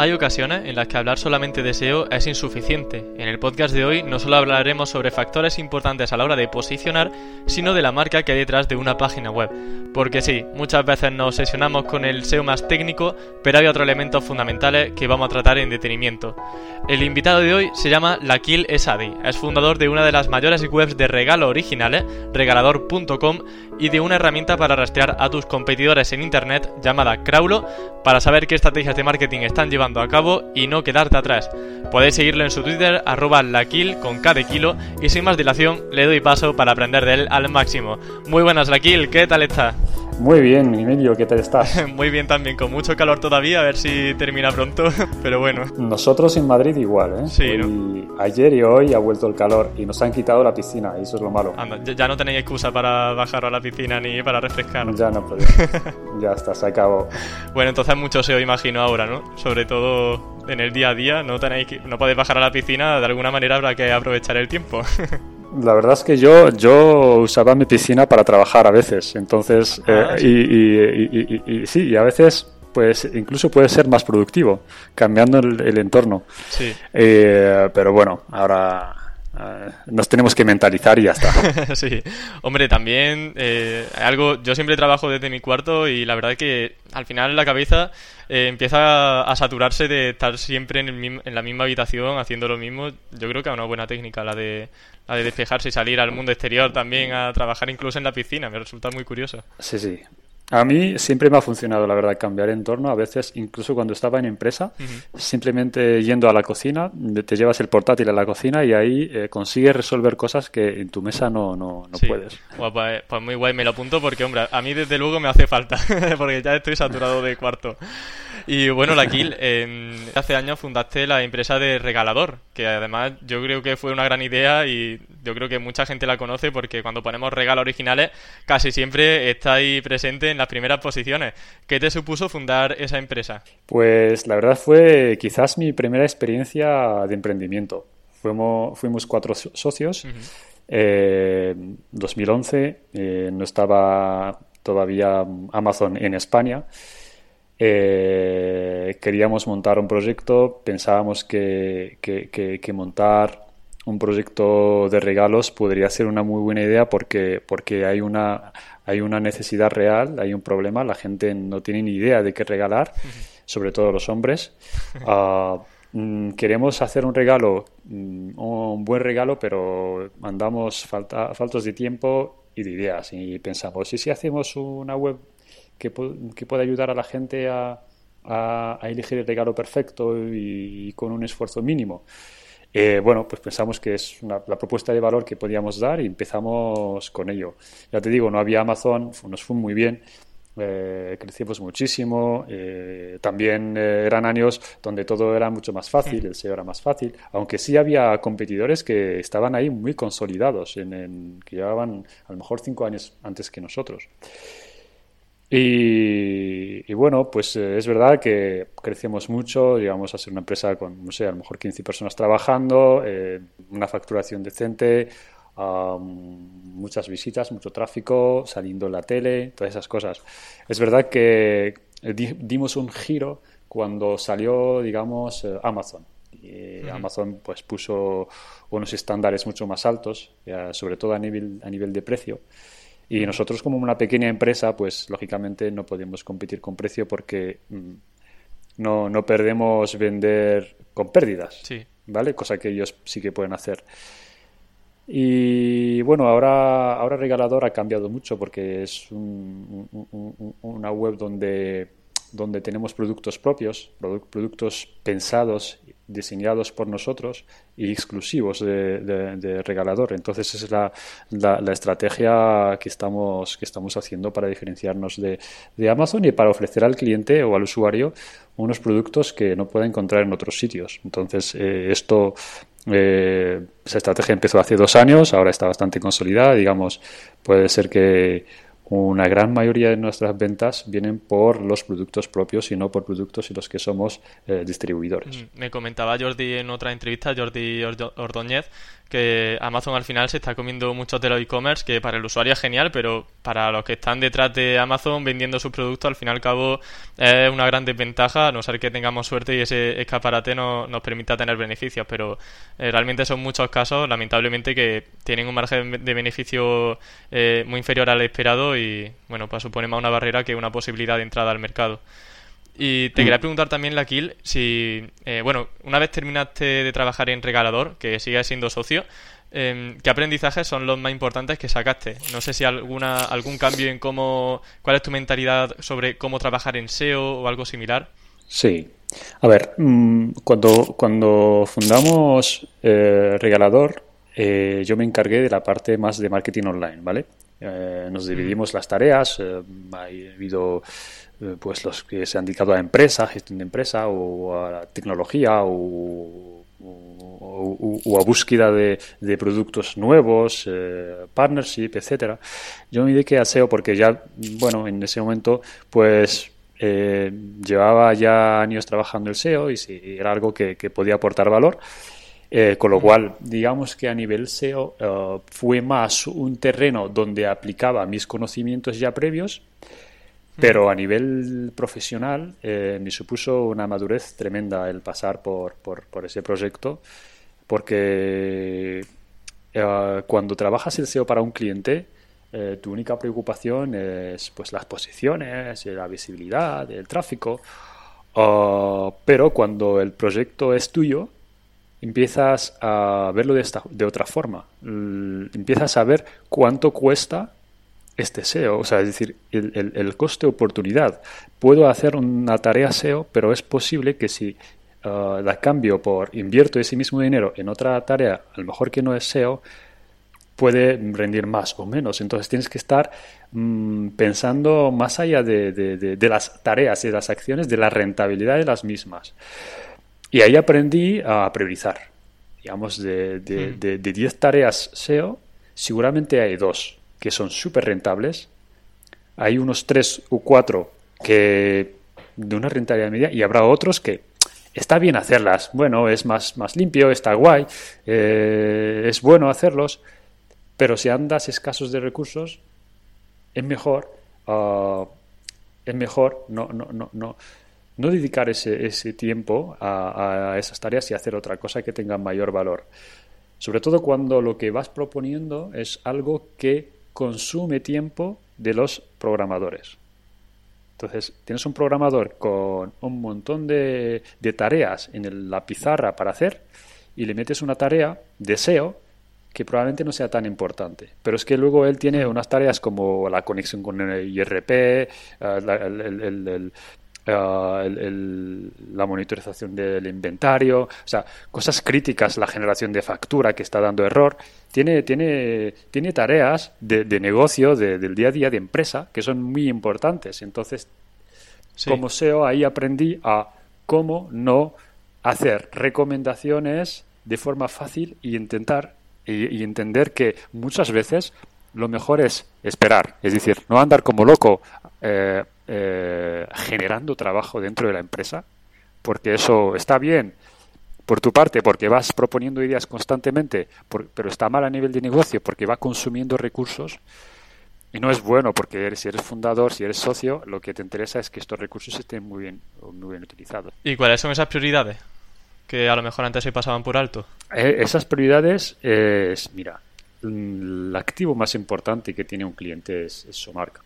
Hay ocasiones en las que hablar solamente de SEO es insuficiente. En el podcast de hoy no solo hablaremos sobre factores importantes a la hora de posicionar, sino de la marca que hay detrás de una página web. Porque sí, muchas veces nos obsesionamos con el SEO más técnico, pero hay otros elementos fundamentales que vamos a tratar en detenimiento. El invitado de hoy se llama Lakil Esadi, es fundador de una de las mayores webs de regalo originales, regalador.com, y de una herramienta para rastrear a tus competidores en internet llamada Craulo, para saber qué estrategias de marketing están llevando a cabo y no quedarte atrás. Podéis seguirlo en su Twitter, arroba laquil con K de kilo, y sin más dilación le doy paso para aprender de él al máximo. Muy buenas Laquil, ¿qué tal está? Muy bien, Emilio, ¿qué tal estás? Muy bien también, con mucho calor todavía, a ver si termina pronto, pero bueno. Nosotros en Madrid igual, ¿eh? Sí, ¿no? Ayer y hoy ha vuelto el calor y nos han quitado la piscina, y eso es lo malo. Anda, ya no tenéis excusa para bajar a la piscina ni para refrescar. Ya no podemos. ya está, se acabó. Bueno, entonces mucho se os imagino ahora, ¿no? Sobre todo en el día a día, no, tenéis que, no podéis bajar a la piscina, de alguna manera habrá que aprovechar el tiempo. La verdad es que yo, yo usaba mi piscina para trabajar a veces, entonces, Ah, eh, sí. y, y- y- y- y sí, y a veces, pues incluso puede ser más productivo, cambiando el, el entorno. Sí. Eh, pero bueno, ahora eh, nos tenemos que mentalizar y ya está. sí, hombre, también eh, algo. Yo siempre trabajo desde mi cuarto y la verdad es que al final la cabeza eh, empieza a saturarse de estar siempre en, el en la misma habitación haciendo lo mismo. Yo creo que es una buena técnica la de la de despejarse y salir al mundo exterior también a trabajar incluso en la piscina. Me resulta muy curioso. Sí, sí. A mí siempre me ha funcionado, la verdad, cambiar entorno. A veces, incluso cuando estaba en empresa, simplemente yendo a la cocina, te llevas el portátil a la cocina y ahí eh, consigues resolver cosas que en tu mesa no, no, no Sí. puedes. Guau, pues, pues muy guay, me lo apunto porque, hombre, a mí desde luego me hace falta, porque ya estoy saturado de cuarto. Y bueno, Laquil, en- hace años fundaste la empresa de Regalador, que además yo creo que fue una gran idea y yo creo que mucha gente la conoce porque cuando ponemos regalos originales casi siempre está ahí presente en las primeras posiciones. ¿Qué te supuso fundar esa empresa? Pues la verdad fue quizás mi primera experiencia de emprendimiento. Fuimos, fuimos cuatro so- socios. Eh, 2011 eh, no estaba todavía Amazon en España. Eh, queríamos montar un proyecto, pensábamos que, que- que- que montar un proyecto de regalos podría ser una muy buena idea porque, porque hay una, hay una necesidad real, hay un problema, la gente no tiene ni idea de qué regalar, sobre todo los hombres. Mm, queremos hacer un regalo, mm, un buen regalo, pero andamos falta, faltos de tiempo y de ideas. Y pensamos, ¿y si hacemos una web que, pu- que pueda ayudar a la gente a, a- a elegir el regalo perfecto y, con un esfuerzo mínimo? Eh, bueno, pues pensamos que es una- la propuesta de valor que podíamos dar y empezamos con ello. Ya te digo, no había Amazon, nos fue muy bien, eh, crecimos muchísimo. eh, también eh, eran años donde todo era mucho más fácil, el SEO era más fácil, aunque sí había competidores que estaban ahí muy consolidados, en, en- que llevaban a lo mejor cinco años antes que nosotros. Y, y bueno, pues eh, es verdad que crecemos mucho, llegamos a ser una empresa con, no sé, a lo mejor 15 personas trabajando, eh, una facturación decente, am, muchas visitas, mucho tráfico, saliendo en la tele, todas esas cosas. Es verdad que di- dimos un giro cuando salió, digamos, eh, Amazon. Y Amazon pues puso unos estándares mucho más altos, sobre todo a nivel, a nivel de precio. Y nosotros como una pequeña empresa, pues lógicamente no podemos competir con precio porque mm, no, no perdemos vender con pérdidas, Sí. ¿vale? Cosa que ellos sí que pueden hacer. Y bueno, ahora, ahora Regalador ha cambiado mucho porque es un- un- un- un- una web donde, donde tenemos productos propios, produ- productos pensados, diseñados por nosotros y exclusivos de, Regalador. Entonces es la, la- estrategia que estamos, que estamos haciendo para diferenciarnos de, de Amazon y para ofrecer al cliente o al usuario unos productos que no pueda encontrar en otros sitios. Entonces, eh, esto Eh, estrategia empezó hace dos años, ahora está bastante consolidada. Digamos, puede ser que una gran mayoría de nuestras ventas vienen por los productos propios y no por productos y los que somos eh, distribuidores. Mm, me comentaba Jordi en otra entrevista, Jordi Ordóñez, que Amazon al final se está comiendo muchos de los e-commerce, que para el usuario es genial, pero para los que están detrás de Amazon vendiendo sus productos, al fin y al cabo es una gran desventaja, a no ser que tengamos suerte y ese escaparate no, nos permita tener beneficios, pero eh, realmente son muchos casos, lamentablemente, que tienen un margen de beneficio eh, muy inferior al esperado y, bueno, pues supone más una barrera que una posibilidad de entrada al mercado. Y te mm. quería preguntar también, Laquil, si, eh, bueno, una vez terminaste de trabajar en Regalador, que sigues siendo socio, em, ¿qué aprendizajes son los más importantes que sacaste? No sé si alguna algún cambio en cómo, cuál es tu mentalidad sobre cómo trabajar en SEO o algo similar. Sí. A ver, mm, cuando, cuando fundamos eh, Regalador, eh, yo me encargué de la parte más de marketing online, ¿vale? nos mm. dividimos las tareas, ha habido eh, pues los que se han dedicado a empresa, gestión de empresa o a tecnología o, a búsqueda de, productos nuevos, eh, partnership, etcétera. Yo me dediqué a SEO porque ya, bueno, en ese momento, pues eh, llevaba ya años trabajando el SEO y si era algo que, podía aportar valor. con lo cual, digamos que a nivel SEO fue más un terreno donde aplicaba mis conocimientos ya previos pero a nivel profesional eh, me supuso una madurez tremenda el pasar por, por, ese proyecto, porque eh, cuando trabajas el SEO para un cliente, eh, tu única preocupación es pues las posiciones, la visibilidad, el tráfico, ah, pero cuando el proyecto es tuyo, empiezas a verlo de, esta, de otra forma, empiezas a ver cuánto cuesta este SEO, o sea, es decir, el, el, coste-oportunidad. Puedo hacer una tarea SEO, pero es posible que si uh, la cambio por invierto ese mismo dinero en otra tarea, a lo mejor que no es SEO, puede rendir más o menos. Entonces tienes que estar mm, pensando más allá de, de, las tareas y de las acciones, de la rentabilidad de las mismas. Y ahí aprendí a priorizar. Digamos, de 10 hmm. tareas SEO, seguramente hay dos que son súper rentables. Hay unos tres u cuatro que de una rentabilidad media y habrá otros que está bien hacerlas. Bueno, es más, más limpio, está guay, eh, es bueno hacerlos, pero si andas escasos de recursos, es mejor, ah, es mejor no, no, no, no, no dedicar ese, ese tiempo a, a, esas tareas y hacer otra cosa que tenga mayor valor. Sobre todo cuando lo que vas proponiendo es algo que consume tiempo de los programadores. Entonces, tienes un programador con un montón de, tareas en la pizarra para hacer y le metes una tarea de SEO que probablemente no sea tan importante. Pero es que luego él tiene unas tareas como la conexión con el IRP, eh, el, la monitorización del inventario, o sea, cosas críticas, la generación de factura que está dando error. Tiene, tiene, tiene tareas de, negocio, del día a día, de empresa, que son muy importantes. Entonces, como SEO, ahí aprendí a cómo no hacer recomendaciones de forma fácil y intentar y entender que muchas veces lo mejor es esperar, es decir, no andar como loco eh, eh, generando trabajo dentro de la empresa, porque eso está bien por tu parte, porque vas proponiendo ideas constantemente, pero está mal a nivel de negocio, porque va consumiendo recursos. Y no es bueno porque si eres fundador, si eres socio, lo que te interesa es que estos recursos estén muy bien, muy bien utilizados. ¿Y cuáles son esas prioridades? Que a lo mejor antes se pasaban por alto. Eh, esas prioridades es, mira, el activo más importante que tiene un cliente es, su marca.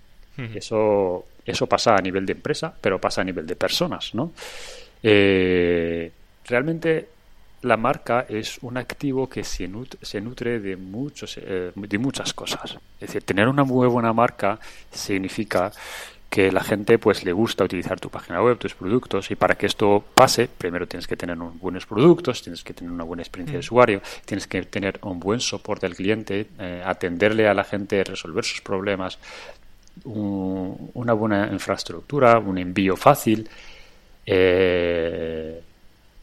Eso, eso pasa a nivel de empresa, pero pasa a nivel de personas, ¿no? Eh, realmente la marca es un activo que se nutre, se nutre de, muchos, eh, de muchas cosas. Es decir, tener una muy buena marca significa que la gente pues le gusta utilizar tu página web, tus productos y para que esto pase, primero tienes que tener unos buenos productos, tienes que tener una buena experiencia de mm. usuario, tienes que tener un buen soporte al cliente, eh, atenderle a la gente, resolver sus problemas, una buena infraestructura, un envío fácil, eh,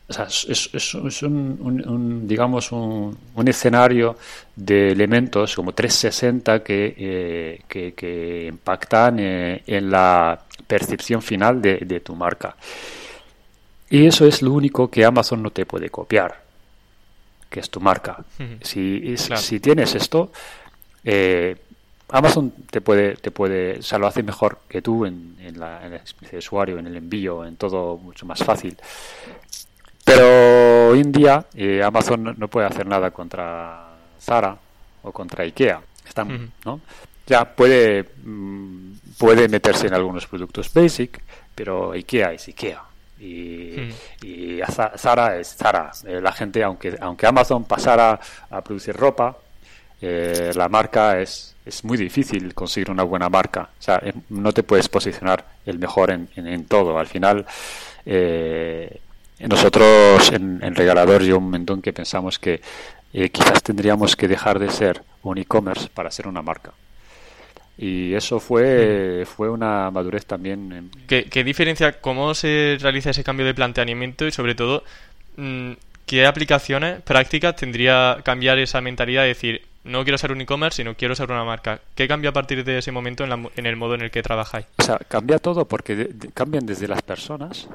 es, un, digamos, un, escenario de elementos como 360 que, eh, que, impactan eh, en la percepción final de, tu marca. Y eso es lo único que Amazon no te puede copiar, que es tu marca. si, si, tienes esto, Amazon te puede, te puede, o sea, lo hace mejor que tú en, la, en experiencia de usuario, en el envío, en todo mucho más fácil. Pero hoy en día eh, Amazon no puede hacer nada contra Zara o contra Ikea. Están, ¿no? Ya puede, mm, puede meterse en algunos productos basic, pero Ikea es Ikea. Y, Zara es Zara. Eh, la gente, aunque, aunque Amazon pasara a producir ropa, eh, la marca es, es muy difícil conseguir una buena marca. O sea, no te puedes posicionar el mejor en, en, todo. Al final, eh, nosotros en, en Regalador yo un montón que pensamos que eh, quizás tendríamos que dejar de ser un e-commerce para ser una marca. Y eso fue, fue una madurez también. ¿Qué, ¿Qué, diferencia, cómo se realiza ese cambio de planteamiento y sobre todo, mm, qué aplicaciones prácticas tendría cambiar esa mentalidad de decir, no quiero ser un e-commerce, sino quiero ser una marca? ¿Qué cambia a partir de ese momento en, en el modo en el que trabajáis? O sea, cambia todo porque cambian desde las personas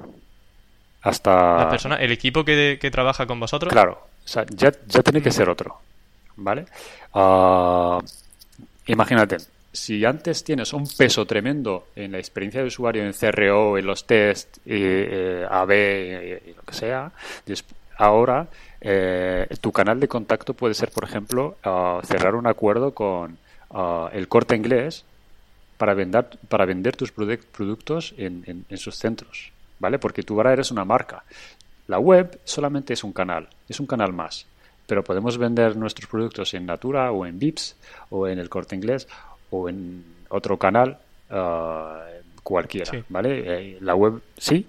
hasta... La persona, el equipo que, trabaja con vosotros. Claro, o sea, ya, ya tiene que ser otro, ¿vale? Ah, imagínate, si antes tienes un peso tremendo en la experiencia de usuario, en CRO, en los test, eh, AB, y lo que sea, ahora eh, tu canal de contacto puede ser, por ejemplo, ah, cerrar un acuerdo con ah, el corte inglés para vender, para vender tus productos en, en sus centros. ¿vale? Porque tú ahora eres una marca. La web solamente es un canal, es un canal más. Pero podemos vender nuestros productos en Natura o en Vips o en el Corte Inglés o en otro canal ah, cualquiera, ¿vale? Eh, la web sí,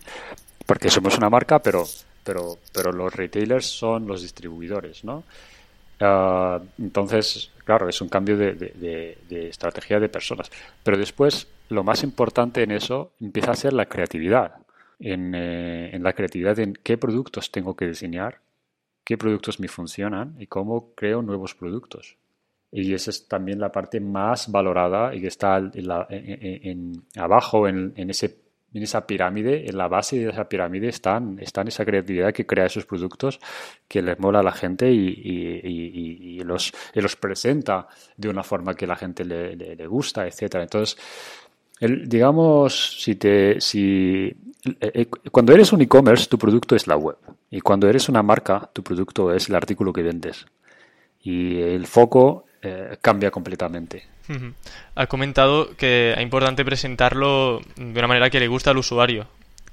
porque somos una marca, pero pero pero los retailers son los distribuidores, ¿no? Ah, entonces, claro, es un cambio de, estrategia de personas. Pero después, lo más importante en eso empieza a ser la creatividad en, eh, en la creatividad en qué productos tengo que diseñar, qué productos me funcionan y cómo creo nuevos productos. Y esa es también la parte más valorada y que está en abajo en, ese, en esa pirámide, en la base de esa pirámide están, están esa creatividad que crea esos productos que les mola a la gente y, y, y, los, los presenta de una forma que la gente le, le, le gusta, etcétera. Entonces, el, digamos, si te, si, eh, eh, cuando eres un e-commerce, tu producto es la web. Y cuando eres una marca, tu producto es el artículo que vendes. Y el foco eh, cambia completamente. Ha comentado que es importante presentarlo de una manera que le guste al usuario.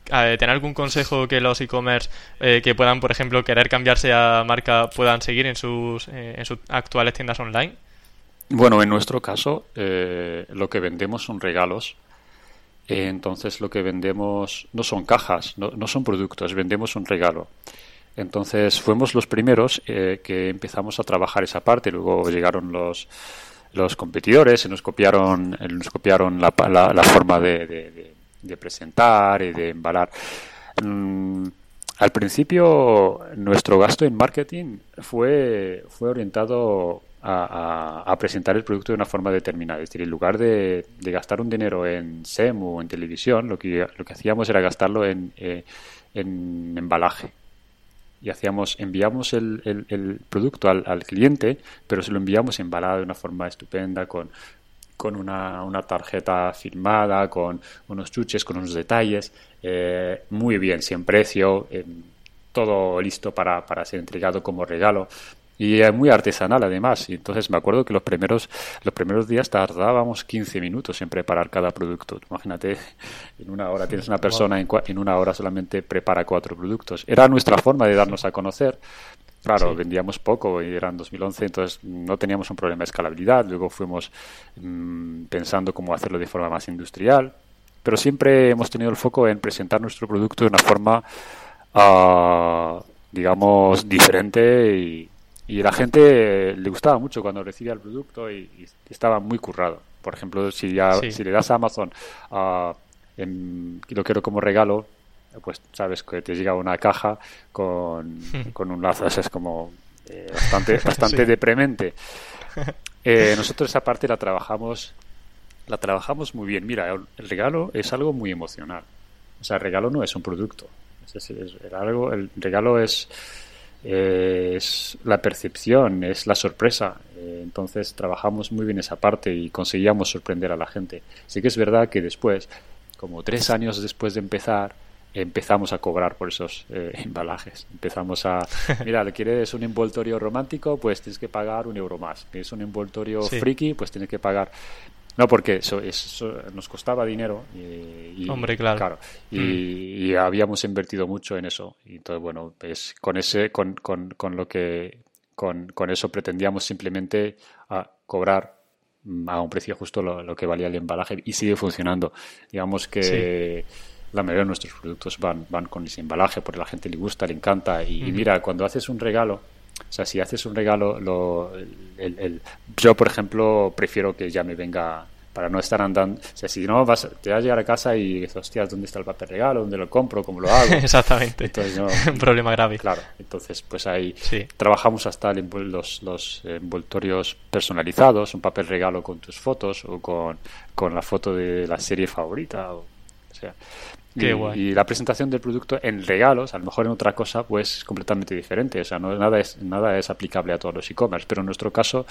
¿Tener algún consejo que los e-commerce que puedan, por ejemplo, querer cambiarse a marca puedan seguir en sus, en sus actuales tiendas online? Bueno, en nuestro caso, eh, lo que vendemos son regalos. Eh, entonces, lo que vendemos no son cajas, no, no, son productos, vendemos un regalo. Entonces, fuimos los primeros eh, que empezamos a trabajar esa parte. Luego llegaron los, los competidores y nos copiaron, nos copiaron la, la, forma de, de, presentar y de embalar. Mm, al principio, nuestro gasto en marketing fue, fue orientado a, presentar el producto de una forma determinada. Es decir, en lugar de, gastar un dinero en SEM o en televisión, lo que, lo que hacíamos era gastarlo en, eh, en embalaje. Y hacíamos, enviamos el, el, producto al, al, cliente, pero se lo enviamos embalado de una forma estupenda, con, con una, una tarjeta firmada, con unos chuches, con unos detalles, eh, muy bien, sin precio, todo listo para, para ser entregado como regalo y es muy artesanal además. Y entonces me acuerdo que los primeros, los primeros días tardábamos 15 minutos en preparar cada producto. Imagínate, en una hora tienes una persona, en, en una hora solamente prepara cuatro productos. Era nuestra forma de darnos a conocer. Claro, vendíamos poco y era en 2011, entonces no teníamos un problema de escalabilidad. Luego fuimos mm, pensando cómo hacerlo de forma más industrial. Pero siempre hemos tenido el foco en presentar nuestro producto de una forma, uh, digamos, diferente y, y la gente le gustaba mucho cuando recibía el producto y, estaba muy currado. Por ejemplo, si, ya, si le das a Amazon uh, lo quiero como regalo, pues sabes que te llega una caja con, con un lazo, es como eh, bastante, bastante deprimente. Eh, nosotros esa parte la trabajamos, la trabajamos muy bien. Mira, el regalo es algo muy emocional. O sea, el regalo no es un producto. Es, algo, el regalo es, es la percepción, es la sorpresa. Eh, entonces trabajamos muy bien esa parte y conseguíamos sorprender a la gente. Sí que es verdad que después, como tres años después de empezar, empezamos a cobrar por esos eh, embalajes. Empezamos a, mira, ¿quieres un envoltorio romántico? Pues tienes que pagar un euro más. ¿Quieres un envoltorio friki? Pues tienes que pagar. No, porque eso, eso nos costaba dinero. Y, Hombre, claro. Mm. y, habíamos invertido mucho en eso. Y entonces, bueno, pues con, ese, con, con, con lo que, con, con, eso pretendíamos simplemente a cobrar a un precio justo lo, que valía el embalaje y sigue funcionando. Digamos que la mayoría de nuestros productos van, van con ese embalaje porque a la gente le gusta, le encanta. Y, mira, cuando haces un regalo, o sea, si haces un regalo, lo, el, yo, por ejemplo, prefiero que ya me venga para no estar andando. O sea, si no, vas, te vas a llegar a casa y dices, hostias, ¿dónde está el papel regalo? ¿Dónde lo compro? ¿Cómo lo hago? Exactamente. un problema grave. Claro. Entonces, pues ahí trabajamos hasta los, los envoltorios personalizados, un papel regalo con tus fotos o con, con la foto de la serie favorita. O, o sea, y, la presentación del producto en regalos, a lo mejor en otra cosa, pues es completamente diferente. O sea, no, nada, es, nada es aplicable a todos los e-commerce, pero en nuestro caso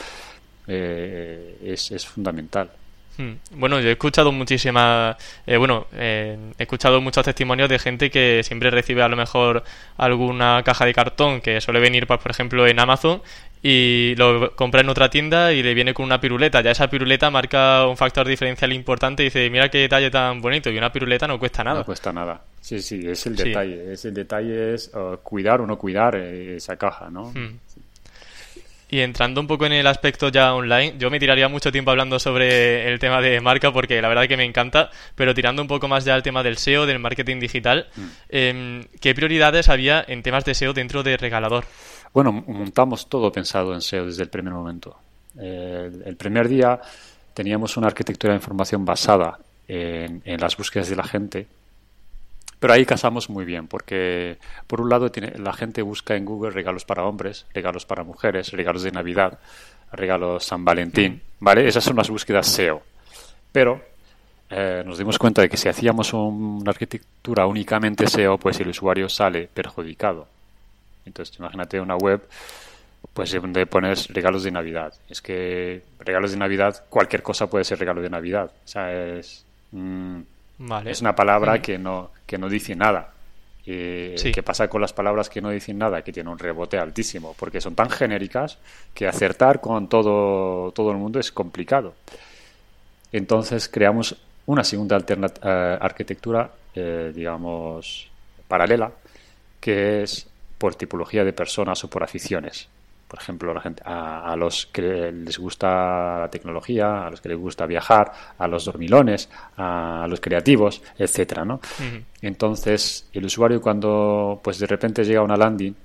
eh, es, es fundamental. Hmm. Bueno, yo he escuchado muchísimas, eh, bueno, eh, he escuchado muchos testimonios de gente que siempre recibe a lo mejor alguna caja de cartón que suele venir, pues, por ejemplo, en Amazon y lo compra en otra tienda y le viene con una piruleta. Ya esa piruleta marca un factor diferencial importante y dice, mira qué detalle tan bonito y una piruleta no cuesta nada. No cuesta nada. Sí, sí, es el detalle. Es el detalle es uh, cuidar o no cuidar eh, esa caja, ¿no? Hmm. Y entrando un poco en el aspecto ya online, yo me tiraría mucho tiempo hablando sobre el tema de marca porque la verdad que me encanta, pero tirando un poco más ya al tema del SEO, del marketing digital, mm. em, ¿qué prioridades había en temas de SEO dentro de Regalador? Bueno, montamos todo pensado en SEO desde el primer momento. el primer día teníamos una arquitectura de información basada en las búsquedas de la gente pero ahí casamos muy bien, porque por un lado tiene, la gente busca en Google regalos para hombres, regalos para mujeres, regalos de Navidad, regalos San Valentín, ¿vale? Esas son las búsquedas SEO. Pero eh, nos dimos cuenta de que si hacíamos una arquitectura únicamente SEO, pues el usuario sale perjudicado. Entonces, imagínate una web pues donde pones regalos de Navidad. Es que regalos de Navidad, cualquier cosa puede ser regalo de Navidad. O sea, es... Es una palabra que, no, que no dice nada. ¿Qué pasa con las palabras que no dicen nada? Que tienen un rebote altísimo, porque son tan genéricas que acertar con todo, todo el mundo es complicado. Entonces creamos una segunda eh, arquitectura, eh, digamos, paralela, que es por tipología de personas o por aficiones por ejemplo, la gente, a, los que les gusta la tecnología, a los que les gusta viajar, a los dormilones, a, los creativos, etcétera, ¿no? Entonces, el usuario cuando pues de repente llega a una landing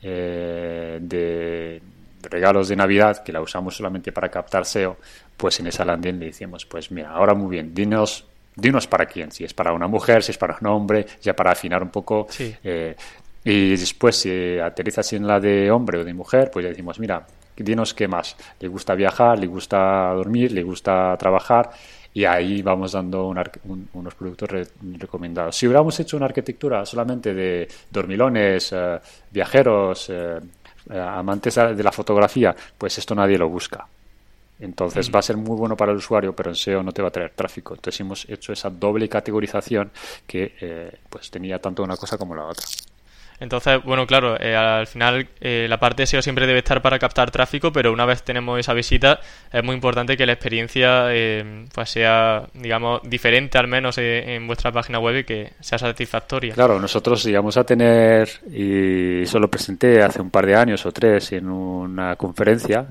eh, de regalos de Navidad, que la usamos solamente para captar SEO, pues en esa landing le decimos, pues mira, ahora muy bien, dinos dinos para quién, si es para una mujer, si es para un hombre, ya para afinar un poco eh, y después, si aterrizas en la de hombre o de mujer, pues ya decimos, mira, dinos qué más. Le gusta viajar, le gusta dormir, le gusta trabajar y ahí vamos dando unos productos recomendados. Si hubiéramos hecho una arquitectura solamente de dormilones, eh, viajeros, eh, eh, amantes de la fotografía, pues esto nadie lo busca. Entonces mm. va a ser muy bueno para el usuario, pero en SEO no te va a traer tráfico. Entonces hemos hecho esa doble categorización que pues tenía tanto una cosa como la otra. Entonces, bueno, claro, eh, al final eh, la parte SEO siempre debe estar para captar tráfico, pero una vez tenemos esa visita es muy importante que la experiencia eh, pues sea, digamos, diferente al menos en vuestra página web y que sea satisfactoria. Claro, nosotros llegamos a tener, y eso lo presenté hace un par de años o tres en una conferencia,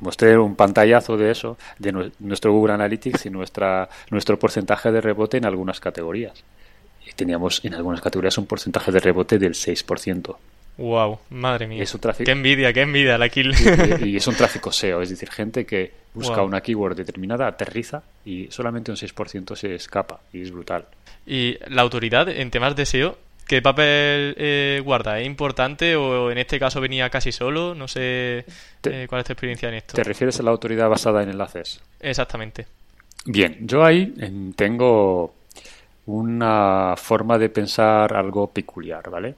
mostré un pantallazo de eso, de nuestro Google Analytics y nuestra, nuestro porcentaje de rebote en algunas categorías teníamos en algunas categorías un porcentaje de rebote del 6%. Wow, madre mía. Es un tráfico... Qué envidia, qué envidia la kill. Y, es un tráfico SEO, es decir, gente que busca una keyword determinada, aterriza y solamente un 6% se escapa y es brutal. ¿Y la autoridad en temas de SEO, qué papel eh, guarda? ¿Es importante o en este caso venía casi solo? No sé eh, cuál es tu experiencia en esto. ¿Te refieres a la autoridad basada en enlaces? Exactamente. Bien, yo ahí tengo una forma de pensar algo peculiar, ¿vale?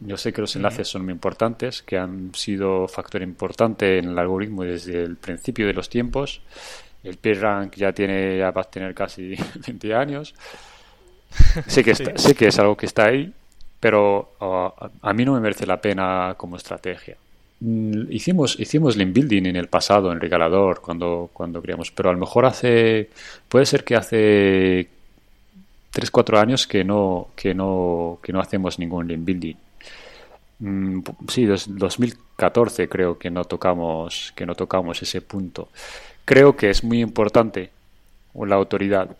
Yo sé que los enlaces son muy importantes, que han sido factor importante en el algoritmo desde el principio de los tiempos. El PageRank ya tiene, ya va a tener casi 20 años. Sé que, sé que es algo que está ahí, pero uh, a mí no me merece la pena como estrategia. Mm, hicimos, hicimos link building en el pasado, en Regalador, cuando, cuando creamos, pero a lo mejor hace, puede ser que hace 3, 4 años que no, que no, que no hacemos ningún link building. Mm, sí, 2014 creo que no tocamos que no tocamos ese punto. Creo que es muy importante la autoridad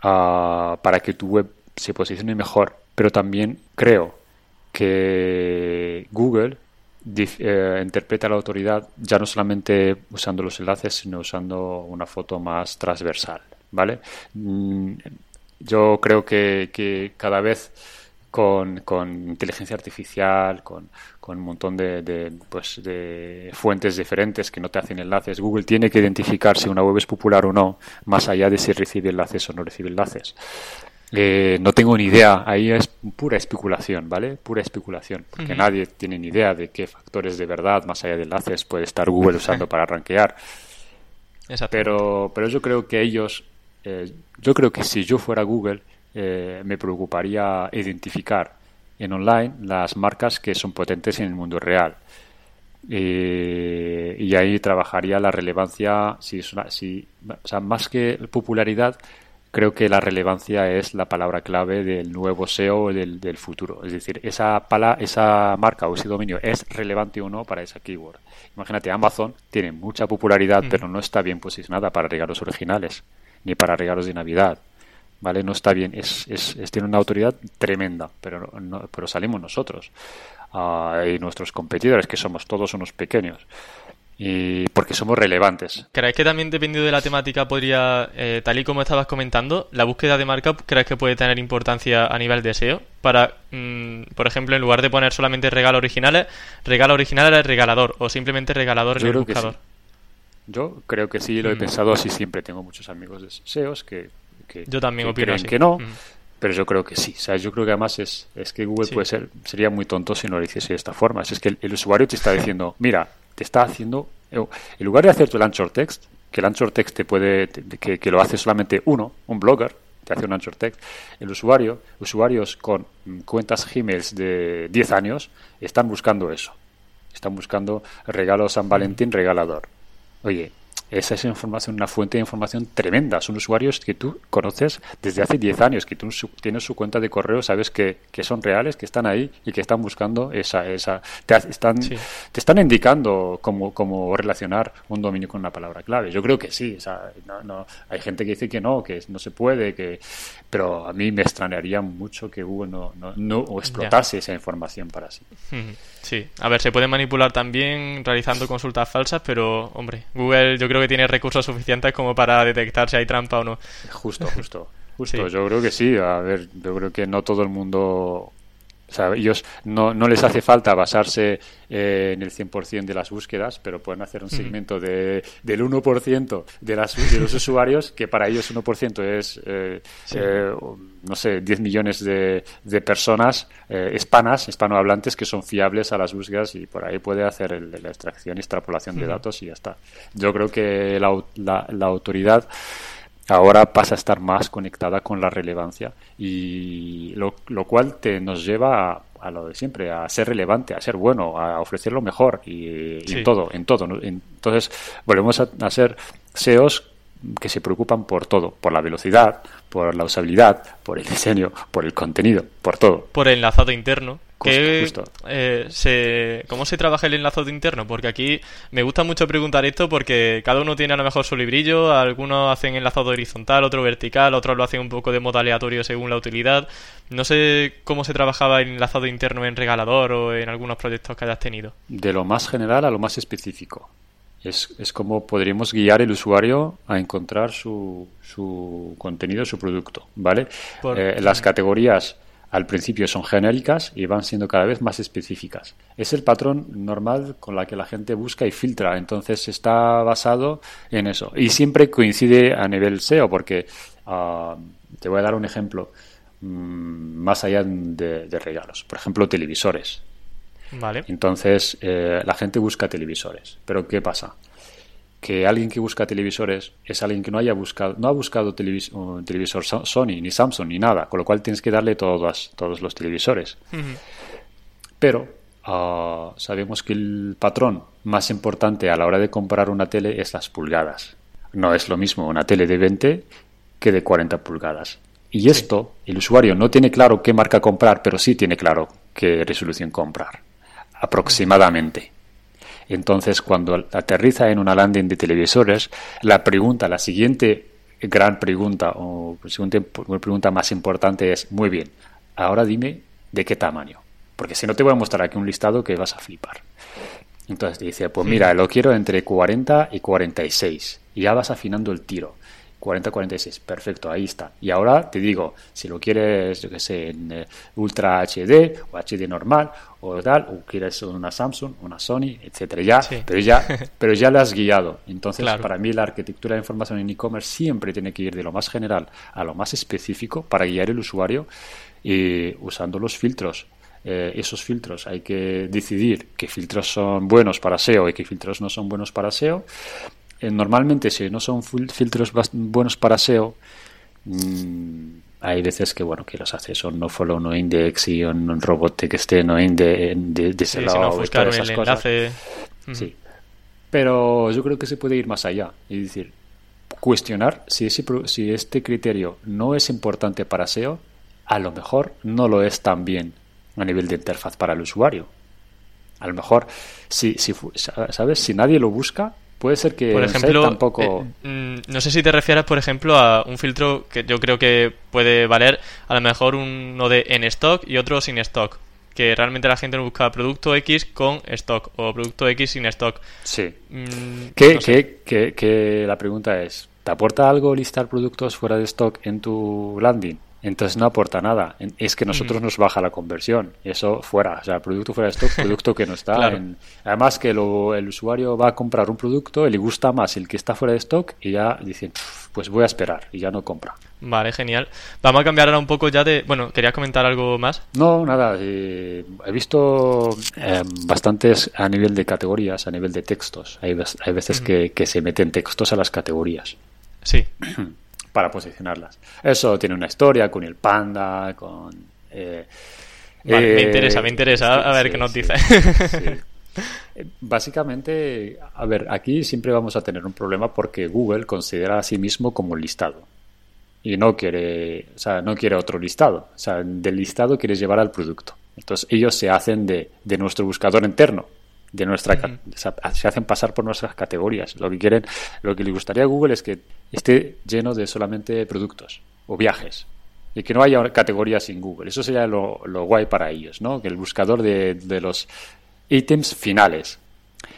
ah, para que tu web se posicione mejor, pero también creo que Google eh, interpreta la autoridad ya no solamente usando los enlaces, sino usando una foto más transversal, ¿vale? Mm, yo creo que, que cada vez con, con inteligencia artificial, con, con un montón de, de, pues, de fuentes diferentes que no te hacen enlaces. Google tiene que identificar si una web es popular o no, más allá de si recibe enlaces o no recibe enlaces. Eh, no tengo ni idea, ahí es pura especulación, ¿vale? Pura especulación, porque nadie tiene ni idea de qué factores de verdad, más allá de enlaces, puede estar Google usando para rankear. Pero, pero yo creo que ellos, eh, yo creo que si yo fuera Google, eh, me preocuparía identificar en online las marcas que son potentes en el mundo real. Eh, y ahí trabajaría la relevancia, si, si, o sea, más que popularidad, creo que la relevancia es la palabra clave del nuevo SEO del, del futuro. Es decir, esa, pala, esa marca o ese dominio es relevante o no para esa keyword. Imagínate, Amazon tiene mucha popularidad, mm. pero no está bien posicionada para regalos originales, ni para regalos de Navidad. ¿vale? No está bien, es, es, tiene una autoridad tremenda, pero, no, pero salimos nosotros uh, y nuestros competidores, que somos todos unos pequeños. Y porque somos relevantes. ¿Crees que también dependiendo de la temática podría, eh, tal y como estabas comentando, la búsqueda de marca, crees que puede tener importancia a nivel de SEO? Para, mm, por ejemplo, en lugar de poner solamente regalos originales, regalo original era el regalador o simplemente regalador en el buscador. Yo creo que sí, lo he mm. pensado así siempre. Tengo muchos amigos de SEOs que que, yo también opino que no, mm. pero yo creo que sí. O sea, yo creo que además es, es que Google puede ser, sería muy tonto si no lo hiciese de esta forma. Es que el, usuario te está diciendo, mira, te está haciendo, en lugar de hacer tu anchor text, que el anchor text te puede, que, que lo hace solamente uno, un blogger, te hace un anchor text, el usuario, usuarios con cuentas Gmail de 10 años, están buscando eso. Están buscando regalo San Valentín regalador. Oye, esa es información, una fuente de información tremenda. Son usuarios que tú conoces desde hace 10 años, que tú tienes su cuenta de correo, sabes que, que son reales, que están ahí y que están buscando esa... esa te, están, te están indicando cómo, cómo relacionar un dominio con una palabra clave. Yo creo que sí. O sea, no, no, hay gente que dice que no, que no se puede, que pero a mí me extrañaría mucho que Google no, no, no explotase esa información para sí. Sí, a ver, se puede manipular también realizando consultas falsas, pero hombre, Google yo creo que tiene recursos suficientes como para detectar si hay trampa o no. Justo, justo. Justo, yo creo que sí. A ver, yo creo que no todo el mundo o sea, ellos no, no les hace falta basarse eh, en el 100% de las búsquedas, pero pueden hacer un segmento de, del 1% de, las, de los usuarios, que para ellos 1% es, eh, eh, no sé, 10 millones de, de personas hispanas, hispanohablantes, que son fiables a las búsquedas y por ahí puede hacer la extracción y extrapolación de datos y ya está. Yo creo que la, la, la autoridad ahora pasa a estar más conectada con la relevancia y lo, lo cual te nos lleva a, lo de siempre, a ser relevante, a ser bueno, a ofrecer lo mejor y, en todo, en todo. Entonces volvemos a, ser SEOs que se preocupan por todo, por la velocidad, por la usabilidad, por el diseño, por el contenido, por todo. Por el enlazado interno. Eh, se, ¿Cómo se trabaja el enlazado interno? Porque aquí me gusta mucho preguntar esto porque cada uno tiene a lo mejor su librillo, algunos hacen enlazado horizontal, otro vertical, otros lo hacen un poco de modo aleatorio según la utilidad. No sé cómo se trabajaba el enlazado interno en regalador o en algunos proyectos que hayas tenido. De lo más general a lo más específico. Es, es como podríamos guiar el usuario a encontrar su, su contenido, su producto, ¿vale? Eh, las categorías al principio son genéricas y van siendo cada vez más específicas. Es el patrón normal con la que la gente busca y filtra, entonces está basado en eso. Y siempre coincide a nivel SEO, porque ah, te voy a dar un ejemplo mm, más allá de, regalos. Por ejemplo, televisores. Vale. Entonces, eh, la gente busca televisores. Pero ¿qué pasa? Que alguien que busca televisores es alguien que no haya buscado, no ha buscado televisor, televisor Sony, ni Samsung, ni nada, con lo cual tienes que darle todos, todos los televisores. Pero ah, sabemos que el patrón más importante a la hora de comprar una tele es las pulgadas. No es lo mismo una tele de 20 que de 40 pulgadas. Y esto, el usuario no tiene claro qué marca comprar, pero sí tiene claro qué resolución comprar, aproximadamente. Entonces, cuando aterriza en una landing de televisores, la pregunta, la siguiente gran pregunta o la siguiente pregunta más importante es, muy bien, ahora dime de qué tamaño, porque si no te voy a mostrar aquí un listado que vas a flipar. Entonces te dice, pues mira, lo quiero entre 40 y 46 y ya vas afinando el tiro. 40-46, perfecto, ahí está. Y ahora te digo, si lo quieres, yo que sé, en eh, Ultra HD o HD normal o tal, o quieres una Samsung, una Sony, etcétera, ya, pero ya, pero ya le has guiado. Entonces, para mí la arquitectura de información en e-commerce siempre tiene que ir de lo más general a lo más específico para guiar el usuario y usando los filtros. Eh, esos filtros hay que decidir qué filtros son buenos para SEO y qué filtros no son buenos para SEO eh, normalmente si no son filtros buenos para SEO, mm, hay veces que bueno que los hace son no follow, no index y un robot que esté no inde de, de sí, esas cosas. Sí. Pero yo creo que se puede ir más allá y decir, cuestionar si, ese, si este criterio no es importante para SEO, a lo mejor no lo es también a nivel de interfaz para el usuario. A lo mejor, si, si, ¿sabes? Si nadie lo busca, Puede ser que por ejemplo, tampoco. Eh, mm, no sé si te refieres, por ejemplo, a un filtro que yo creo que puede valer a lo mejor uno de en stock y otro sin stock. Que realmente la gente no busca producto X con stock o producto X sin stock. Sí. Mm, que, la pregunta es: ¿te aporta algo listar productos fuera de stock en tu landing? Entonces no aporta nada. Es que nosotros nos baja la conversión. Eso fuera, o sea, producto fuera de stock, producto que no está. en... Además que el usuario va a comprar un producto le gusta más el que está fuera de stock y ya dice, pues voy a esperar y ya no compra. Vale, genial. Vamos a cambiar ahora un poco ya de... Bueno, ¿querías comentar algo más? No, nada. Eh, he visto eh, bastantes a nivel de categorías, a nivel de textos. Hay, hay veces que, que se meten textos a las categorías. Sí. para posicionarlas. Eso tiene una historia con el panda, con... Eh, me interesa, me interesa. a ver qué nos dice. Básicamente, a ver, aquí siempre vamos a tener un problema porque Google considera a sí mismo como listado. Y no quiere, o sea, no quiere otro listado. O sea, del listado quieres llevar al producto. Entonces ellos se hacen de, de nuestro buscador interno de nuestra se hacen pasar por nuestras categorías. Lo que quieren, lo que le gustaría a Google es que esté lleno de solamente productos o viajes y que no haya categorías sin Google. Eso sería lo, guay para ellos, ¿no? Que el buscador de, de los ítems finales.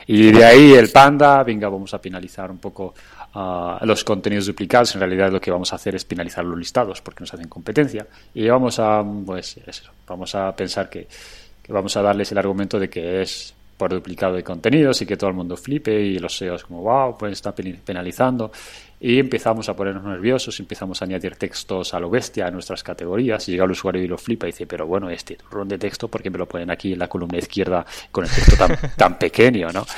Y de ahí el panda, venga, vamos a penalizar un poco uh, los contenidos duplicados. En realidad lo que vamos a hacer es penalizar los listados porque nos hacen competencia. Y vamos a, pues, eso, vamos a pensar que, que vamos a darles el argumento de que es por duplicado de contenidos y que todo el mundo flipe y los SEOs como, wow, pues está penalizando. Y empezamos a ponernos nerviosos, empezamos a añadir textos a lo bestia a nuestras categorías y llega el usuario y lo flipa y dice, pero bueno, este turrón de texto, ¿por qué me lo ponen aquí en la columna izquierda con el texto tan, tan pequeño, no?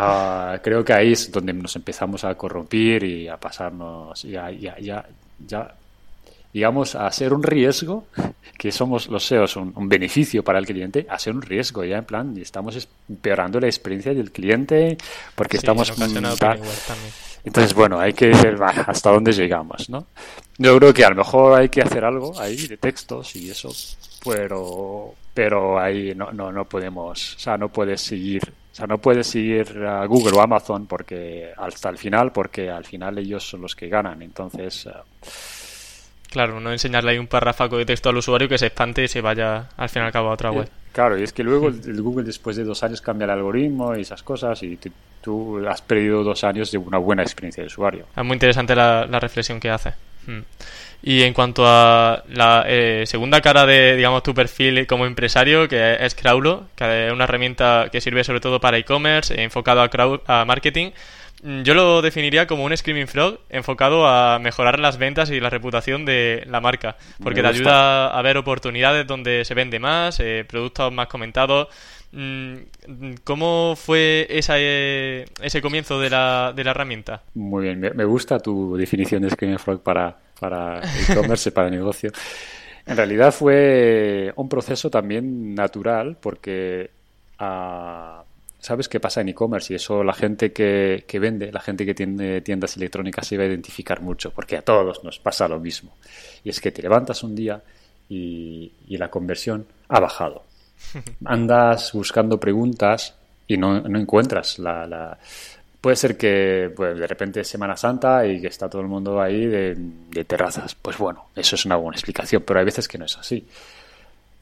Ah, creo que ahí es donde nos empezamos a corrompir y a pasarnos, ya, ya, ya, ya digamos, a ser un riesgo, que somos los SEOs un, un, beneficio para el cliente, a ser un riesgo, ya en plan, estamos empeorando la experiencia del cliente porque estamos... Entonces, bueno, hay que ver hasta dónde llegamos, ¿no? Yo creo que a lo mejor hay que hacer algo ahí de textos y eso, pero, pero ahí no, no, no podemos, o sea, no puedes seguir, o sea, no puedes seguir a Google o Amazon porque hasta el final, porque al final ellos son los que ganan. Entonces, uh, Claro, no enseñarle ahí un parrafaco de texto al usuario que se espante y se vaya al fin y al cabo a otra web. Claro, y es que luego el Google después de dos años cambia el algoritmo y esas cosas y tú has perdido dos años de una buena experiencia de usuario. Es muy interesante la, la reflexión que hace. Hmm. Y en cuanto a la eh, segunda cara de, digamos, tu perfil como empresario, que es Crowlo, que es una herramienta que sirve sobre todo para e-commerce, enfocado a, crowd, a marketing, Mm, yo lo definiría como un Screaming Frog enfocado a mejorar las ventas y la reputación de la marca, porque te ayuda a ver oportunidades donde se vende más, eh, productos más comentados. Mm, ¿Cómo fue esa, eh, ese comienzo de la, de la herramienta? Muy bien, me, gusta tu definición de Screaming Frog para, para e-commerce, para negocio. En realidad fue un proceso también natural porque a ¿Sabes qué pasa en e-commerce? Y eso la gente que, que, vende, la gente que tiene tiendas electrónicas se va a identificar mucho, porque a todos nos pasa lo mismo. Y es que te levantas un día y, y la conversión ha bajado. Andas buscando preguntas y no, no encuentras la, la, Puede ser que pues, de repente es Semana Santa y que está todo el mundo ahí de, de terrazas. Pues bueno, eso es una buena explicación, pero hay veces que no es así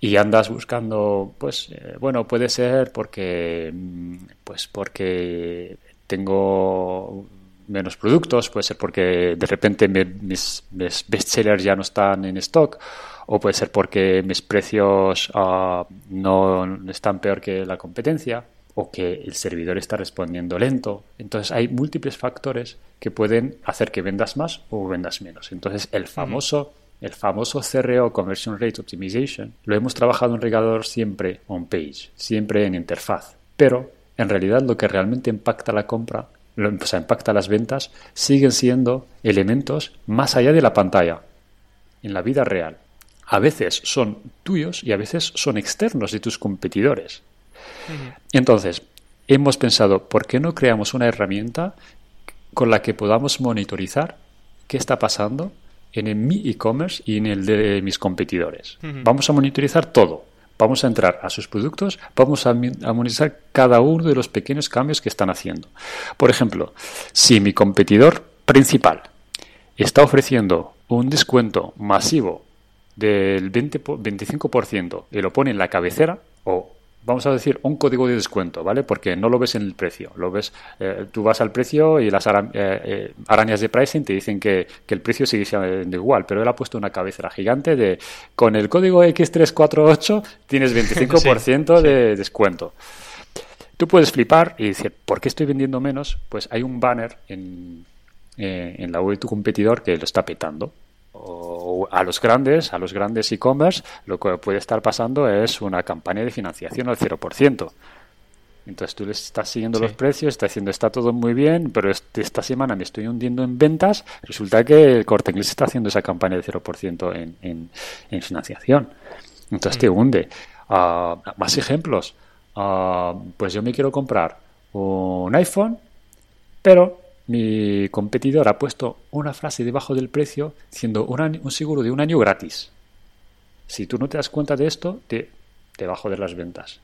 y andas buscando, pues, eh, bueno, puede ser porque, mm, pues, porque tengo menos productos, puede ser porque de repente mis, mis bestsellers ya no están en stock, o puede ser porque mis precios uh, no están peor que la competencia, o que el servidor está respondiendo lento. Entonces hay múltiples factores que pueden hacer que vendas más o vendas menos. Entonces el famoso el famoso CRO, Conversion Rate Optimization, lo hemos trabajado en Regador siempre on page, siempre en interfaz. Pero en realidad lo que realmente impacta la compra, o sea, impacta las ventas, siguen siendo elementos más allá de la pantalla, en la vida real. A veces son tuyos y a veces son externos de tus competidores. Entonces, hemos pensado, ¿por qué no creamos una herramienta con la que podamos monitorizar qué está pasando en mi e-commerce y en el de mis competidores. Vamos a monitorizar todo. Vamos a entrar a sus productos, vamos a, monitorizar cada uno de los pequeños cambios que están haciendo. Por ejemplo, si mi competidor principal está ofreciendo un descuento masivo del 20, 25% y lo pone en la cabecera o vamos a decir, un código de descuento, ¿vale? Porque no lo ves en el precio, lo ves, eh, tú vas al precio y las eh, eh, arañas de pricing te dicen que, el precio sigue siendo igual, pero él ha puesto una cabecera gigante de, con el código X348 tienes 25% de descuento. Tú puedes flipar y decir, ¿por qué estoy vendiendo menos? Pues hay un banner en, en la web de tu competidor que lo está petando o a los grandes, a los grandes e-commerce, lo que puede estar pasando es una campaña de financiación al 0%. Entonces tú les estás siguiendo los precios, está diciendo está todo muy bien, pero esta semana me estoy hundiendo en ventas. Resulta que el corte inglés está haciendo esa campaña de 0% en, en, en, financiación. Entonces te mm. hunde. Uh, más ejemplos. Uh, pues yo me quiero comprar un iPhone, pero mi competidor ha puesto una frase debajo del precio diciendo un, un seguro de un año gratis. Si tú no te das cuenta de esto, te, te va a joder las ventas.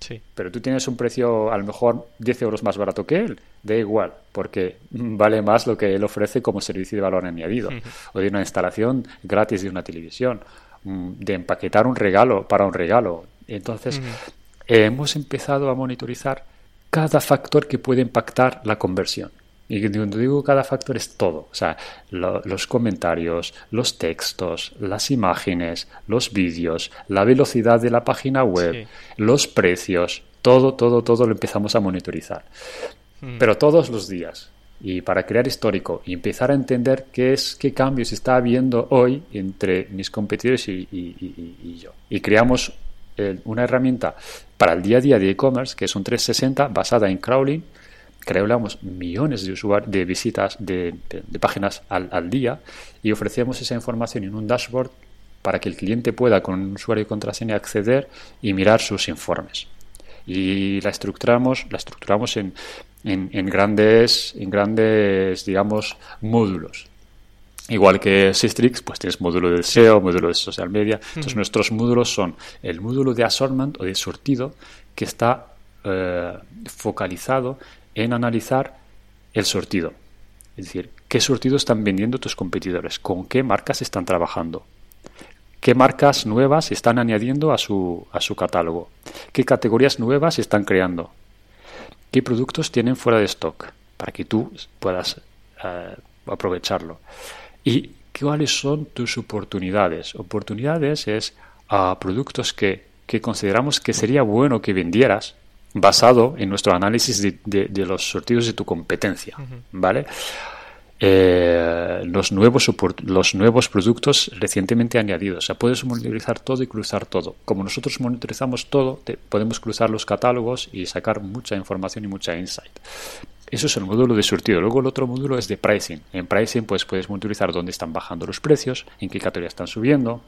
Sí. Pero tú tienes un precio a lo mejor 10 euros más barato que él, da igual, porque vale más lo que él ofrece como servicio de valor añadido, o de una instalación gratis de una televisión, mm, de empaquetar un regalo para un regalo. Entonces, hemos empezado a monitorizar cada factor que puede impactar la conversión. Y cuando digo cada factor es todo, o sea, los comentarios, los textos, las imágenes, los vídeos, la velocidad de la página web, los precios, todo, todo, todo lo empezamos a monitorizar. Mm. Pero todos los días. Y para crear histórico y empezar a entender qué es, qué cambios está habiendo hoy entre mis competidores y, y yo. Y creamos eh, una herramienta para el día a día de e-commerce que es un 360 basada en crawling creamos millones de, usuarios, de visitas de, páginas al, al, día y ofrecemos esa información en un dashboard para que el cliente pueda con un usuario y contraseña acceder y mirar sus informes. Y la estructuramos, la estructuramos en, en, grandes, en grandes, digamos, módulos. Igual que Sistrix, pues tienes módulo de SEO, módulo de social media. Entonces, nuestros módulos son el módulo de assortment o de sortido, que está eh, focalizado en analizar el sortido. Es decir, qué sortido están vendiendo tus competidores, con qué marcas están trabajando, qué marcas nuevas están añadiendo a su, a su catálogo, qué categorías nuevas están creando, qué productos tienen fuera de stock para que tú puedas eh, aprovecharlo. Y cuáles son tus oportunidades. Oportunidades es a productos que, que, consideramos que sería bueno que vendieras basado en nuestro análisis de, de, los sortidos de tu competencia, ¿vale? Eh, los, nuevos, los nuevos productos recientemente añadidos. O sea, puedes monitorizar todo y cruzar todo. Como nosotros monitorizamos todo, podemos cruzar los catálogos y sacar mucha información y mucha insight. Eso es el módulo de surtido. Luego el otro módulo es de pricing. En pricing pues puedes monitorizar dónde están bajando los precios, en qué categoría están subiendo,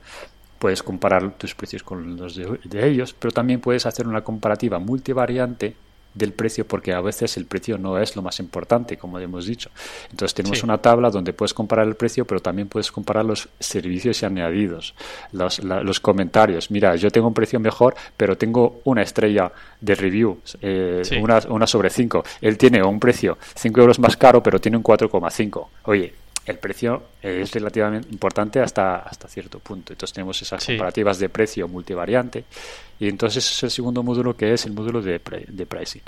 puedes comparar tus precios con los de, de, ellos, pero también puedes hacer una comparativa multivariante del precio porque a veces el precio no es lo más importante, como hemos dicho. Entonces tenemos una tabla donde puedes comparar el precio, pero también puedes comparar los servicios y añadidos, los, los comentarios. Mira, yo tengo un precio mejor, pero tengo una estrella de review, eh, una, una sobre cinco. Él tiene un precio 5 euros más caro, pero tiene un 4,5. Oye, el precio es relativamente importante hasta, hasta cierto punto. Entonces tenemos esas comparativas de precio multivariante y entonces es el segundo módulo que es el módulo de, de pricing.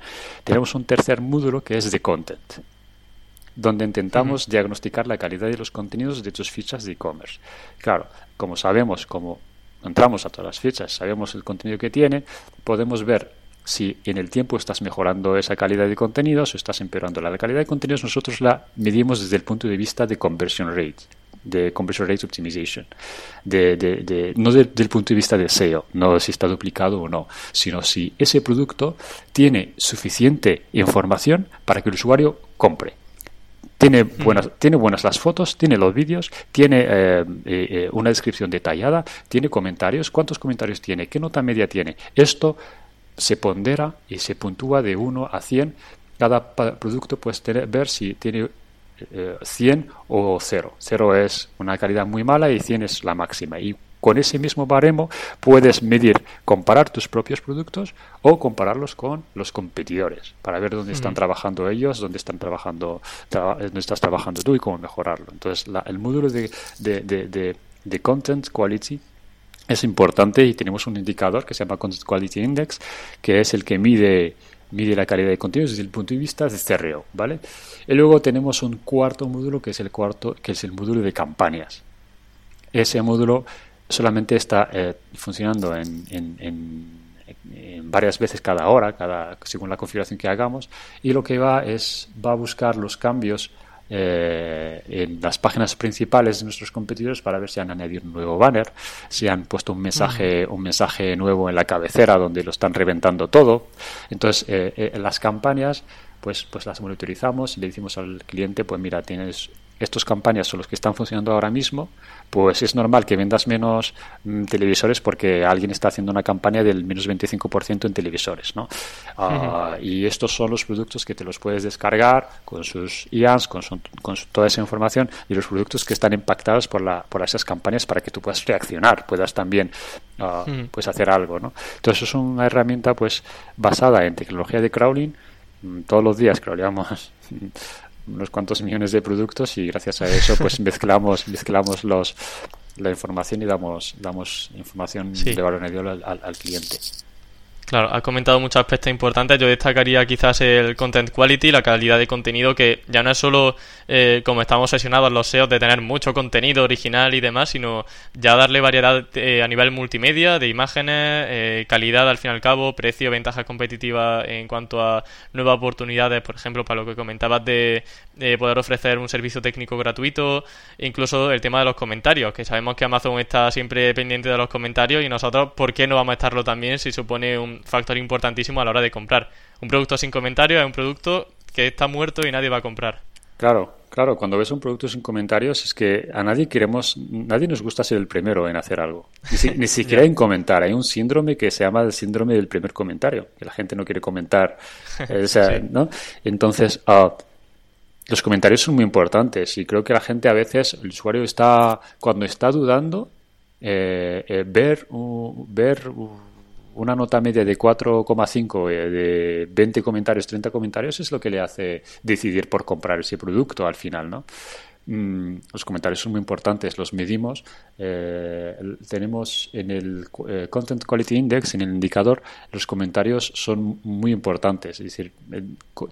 Tenemos un tercer módulo que es de content, donde intentamos diagnosticar la calidad de los contenidos de tus fichas de e-commerce. Claro, como sabemos, como entramos a todas las fichas, sabemos el contenido que tienen, podemos ver si en el tiempo estás mejorando esa calidad de contenidos o estás empeorando la calidad de contenidos, nosotros la medimos desde el punto de vista de conversion rate, de conversion rate optimization, de, de, no desde el punto de vista de SEO, no si está duplicado o no, sino si ese producto tiene suficiente información para que el usuario compre. Tiene buenas, tiene buenas las fotos, tiene los vídeos, tiene eh, eh, una descripción detallada, tiene comentarios. ¿Cuántos comentarios tiene? ¿Qué nota media tiene? Esto se pondera y se puntúa de 1 a 100. Cada producto puedes tener, ver si tiene 100 eh, o 0. 0 es una calidad muy mala y 100 es la máxima. Y con ese mismo baremo puedes medir, comparar tus propios productos o compararlos con los competidores para ver dónde están trabajando ellos, dónde están trabajando, dónde estás trabajando tú y cómo mejorarlo. Entonces, el módulo de, de, de, de Content Quality es importante y tenemos un indicador que se llama Content Quality Index, que es el que mide, mide la calidad de contenidos desde el punto de vista de stereo, ¿vale? Y luego tenemos un cuarto módulo que es el cuarto, que es el módulo de campañas. Ese módulo solamente está eh, funcionando en, en, en, varias veces cada hora, cada, según la configuración que hagamos, y lo que va es va a buscar los cambios eh, en las páginas principales de nuestros competidores para ver si han añadido un nuevo banner, si han puesto un mensaje, un mensaje nuevo en la cabecera donde lo están reventando todo. Entonces, eh, eh, las campañas, pues, pues las monitorizamos y le decimos al cliente, pues mira, tienes estas campañas son los que están funcionando ahora mismo, pues es normal que vendas menos mm, televisores porque alguien está haciendo una campaña del menos 25% en televisores, ¿no? Ah, y estos son los productos que te los puedes descargar con sus IANs, con, con toda esa información y los productos que están impactados por, la, por esas campañas para que tú puedas reaccionar, puedas también uh, pues hacer algo, ¿no? Entonces es una herramienta pues basada en tecnología de crawling. Mm, todos los días crawleamos unos cuantos millones de productos y gracias a eso pues mezclamos mezclamos los la información y damos damos información de valor añadido al, al, cliente. Claro, has comentado muchos aspectos importantes. Yo destacaría quizás el content quality, la calidad de contenido, que ya no es solo eh, como estamos sesionados los SEOs de tener mucho contenido original y demás, sino ya darle variedad eh, a nivel multimedia, de imágenes, eh, calidad al fin y al cabo, precio, ventajas competitivas en cuanto a nuevas oportunidades, por ejemplo, para lo que comentabas de, poder ofrecer un servicio técnico gratuito, incluso el tema de los comentarios, que sabemos que Amazon está siempre pendiente de los comentarios y nosotros, ¿por qué no vamos a estarlo también si supone un factor importantísimo a la hora de comprar. Un producto sin comentarios es un producto que está muerto y nadie va a comprar. Claro, claro, cuando ves un producto sin comentarios es que a nadie queremos, nadie nos gusta ser el primero en hacer algo. Ni, siquiera en comentar. Hay un síndrome que se llama el síndrome del primer comentario, que la gente no quiere comentar. ¿no? Entonces, uh, los comentarios son muy importantes y creo que la gente a veces, el usuario está, cuando está dudando, eh, eh, ver, ver una nota media de 4,5 eh, de 20 comentarios, 30 comentarios es lo que le hace decidir por comprar ese producto al final, ¿no? Mm, los comentarios son muy importantes, los medimos. Eh, tenemos en el eh, Content Quality Index, en el indicador, los comentarios son muy importantes, es decir,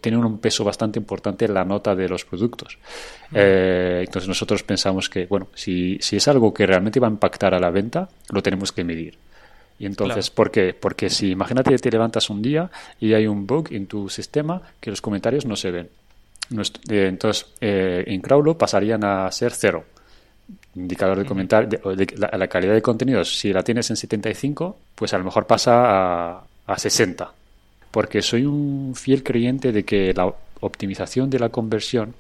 tienen un peso bastante importante en la nota de los productos. Mm. entonces nosotros pensamos que, bueno, si, si es algo que realmente va a impactar a la venta, lo tenemos que medir. Y entonces, ¿por qué? Porque si imagínate que te levantas un día y hay un bug en tu sistema que los comentarios no se ven. Eh, entonces, eh, en Crowlo pasarían a ser cero. Indicador de comentarios, la, calidad de contenidos, si la tienes en 75, pues a lo mejor pasa a, a 60. Porque soy un fiel creyente de que la optimización de la conversión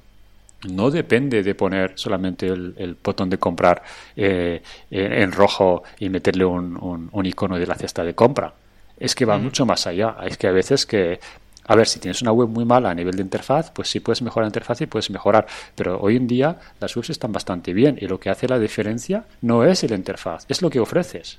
no depende de poner solamente el, botón de comprar eh, en rojo y meterle un, un, icono de la cesta de compra. Es que va mucho más allá. Es que a veces que, a ver, si tienes una web muy mala a nivel de interfaz, pues sí puedes mejorar la interfaz y puedes mejorar. Pero hoy en día las webs están bastante bien y lo que hace la diferencia no es el interfaz, es lo que ofreces.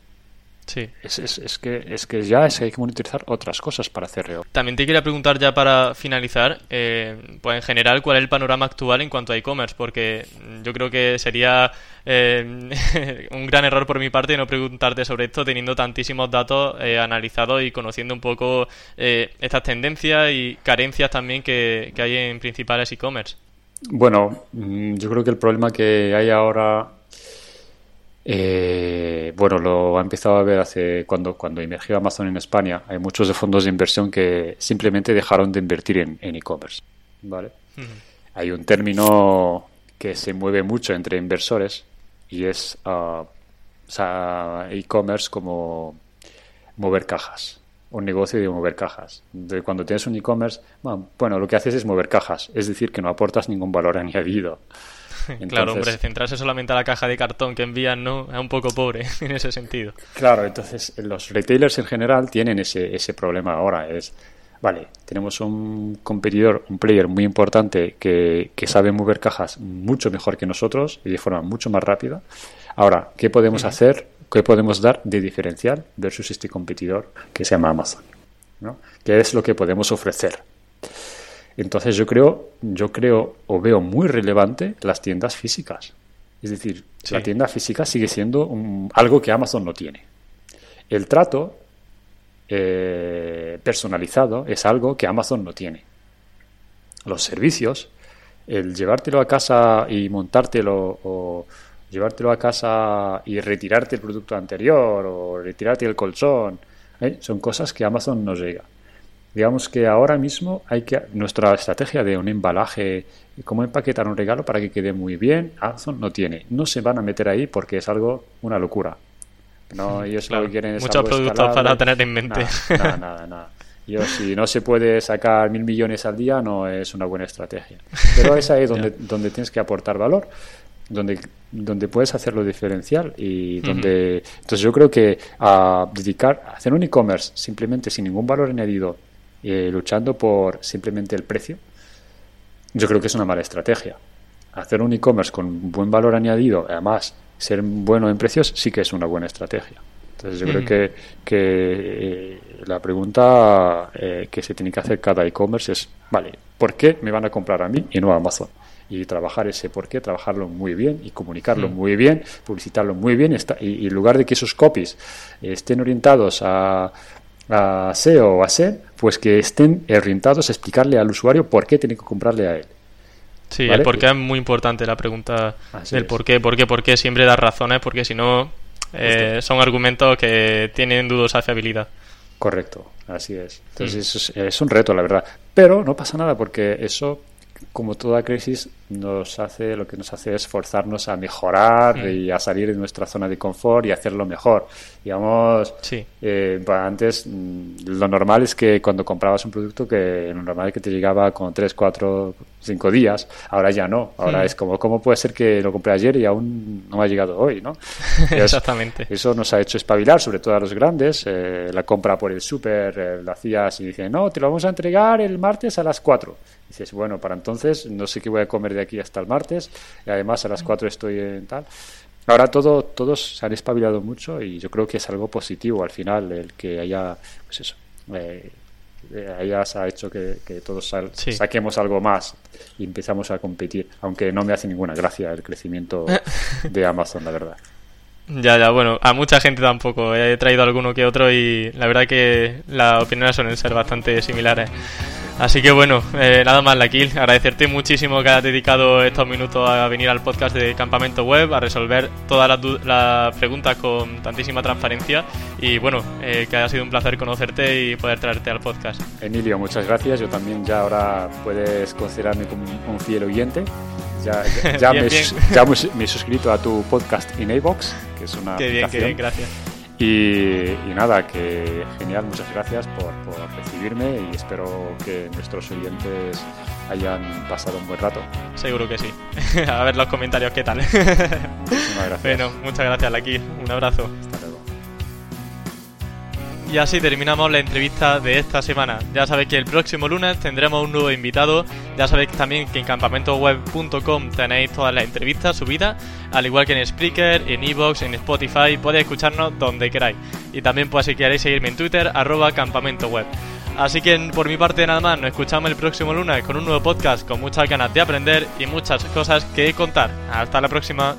Sí. Es, es, es, que, es que ya es que hay que monitorizar otras cosas para hacer También te quería preguntar ya para finalizar, eh, pues en general, cuál es el panorama actual en cuanto a e-commerce, porque yo creo que sería eh, un gran error por mi parte no preguntarte sobre esto teniendo tantísimos datos eh, analizados y conociendo un poco estas tendencias y carencias también que, que hay en principales e-commerce. Bueno, mm, yo creo que el problema que hay ahora eh, bueno, lo ha empezado a ver hace cuando, cuando emergió Amazon en España. Hay muchos fondos de inversión que simplemente dejaron de invertir en e-commerce. ¿vale? Hay un término que se mueve mucho entre inversores y es uh, e-commerce como mover cajas. Un negocio de mover cajas. De cuando tienes un e-commerce, bueno, lo que haces es mover cajas, es decir, que no aportas ningún valor añadido claro, hombre, centrarse solamente a la caja de cartón que envían no es un poco pobre en ese sentido. Claro, entonces los retailers en general tienen ese, ese problema ahora. Es, vale, tenemos un competidor, un player muy importante que, que sabe mover cajas mucho mejor que nosotros y de forma mucho más rápida. Ahora, ¿qué podemos hacer? ¿Qué podemos dar de diferencial versus este competidor que se llama Amazon? ¿no? ¿Qué es lo que podemos ofrecer? Entonces yo creo, yo creo o veo muy relevante las tiendas físicas. Es decir, la tienda física sigue siendo algo que Amazon no tiene. El trato eh, personalizado es algo que Amazon no tiene. Los servicios, el llevártelo a casa y montártelo o llevártelo a casa y retirarte el producto anterior o retirarte el colchón, ¿eh? son cosas que Amazon no llega. Digamos que ahora mismo hay que nuestra estrategia de un embalaje, cómo empaquetar un regalo para que quede muy bien, Amazon no tiene. No se van a meter ahí porque es algo, una locura. No, ellos lo que quieren es Muchos productos para tener en mente. Nada, nada, nada. Yo, si no se puede sacar mil millones al día, no es una buena estrategia. Pero es ahí donde, donde tienes que aportar valor, donde, donde puedes hacerlo diferencial y donde... Entonces yo creo que a dedicar, a hacer un e-commerce simplemente sin ningún valor añadido eh, luchando por simplemente el precio, yo creo que es una mala estrategia. Hacer un e-commerce con buen valor añadido, además ser bueno en precios, sí que es una buena estrategia. Entonces yo creo que, que eh, la pregunta eh, que se tiene que hacer cada e-commerce es, vale, ¿por qué me van a comprar a mí y no a Amazon? Y trabajar ese por qué, trabajarlo muy bien y comunicarlo muy bien, publicitarlo muy bien, y, en lugar de que esos copies estén orientados a, a SEO o a SEM, pues que estén orientados a explicarle al usuario por qué tiene que comprarle a él. Sí, el por qué es muy importante la pregunta del por qué, por qué, por qué, siempre dar razones, porque si no eh, son argumentos que tienen dudosa fiabilidad. Correcto, así es. Entonces mm. es, un reto, la verdad. Pero no pasa nada porque eso, como toda crisis, nos hace, lo que nos hace es forzarnos a mejorar mm. y a salir de nuestra zona de confort y hacerlo mejor. Digamos, sí. Eh, antes mm, lo normal es que cuando comprabas un producto que lo normal es que te llegaba con 3, 4, 5 días, ahora ya no. Ahora mm. es como, ¿cómo puede ser que lo compré ayer y aún no me ha llegado hoy? ¿no? Exactamente. Eso nos ha hecho espabilar, sobre todo a los grandes. Eh, la compra por el súper, eh, la hacías y dicen, no, te lo vamos a entregar el martes a las 4 dices, bueno, para entonces no sé qué voy a comer de aquí hasta el martes, y además a las 4 estoy en tal. Ahora todo, todos se han espabilado mucho y yo creo que es algo positivo al final el que haya, pues eso, eh, eh ha hecho que, todos saquemos algo más y empezamos a competir, aunque no me hace ninguna gracia el crecimiento de Amazon, la verdad. Ya, ya, bueno, a mucha gente tampoco. He traído alguno que otro y la verdad que las opiniones suelen ser bastante similares. Así que bueno, eh, nada más, Laquil. Agradecerte muchísimo que hayas dedicado estos minutos a venir al podcast de Campamento Web, a resolver todas las, preguntas con tantísima transparencia. Y bueno, eh, que haya sido un placer conocerte y poder traerte al podcast. Emilio, muchas gracias. Yo también ya ahora puedes considerarme como un fiel oyente. Ya, ya, me, he suscrito a tu podcast en iVox, que es una. Qué bien, qué bien, gracias. Y, nada, que genial, muchas gracias por, recibirme y espero que nuestros oyentes hayan pasado un buen rato. Seguro que sí. A ver los comentarios qué tal. Muchísimas gracias. Bueno, muchas gracias, Laki. Un abrazo. Y así terminamos la entrevista de esta semana. Ya sabéis que el próximo lunes tendremos un nuevo invitado. Ya sabéis también que en campamentoweb.com tenéis todas las entrevistas subidas, al igual que en Spreaker, en Evox, en Spotify. Podéis escucharnos donde queráis. Y también, pues, si queréis seguirme en Twitter, arroba campamentoweb. Así que por mi parte nada más, nos escuchamos el próximo lunes con un nuevo podcast con muchas ganas de aprender y muchas cosas que contar. Hasta la próxima.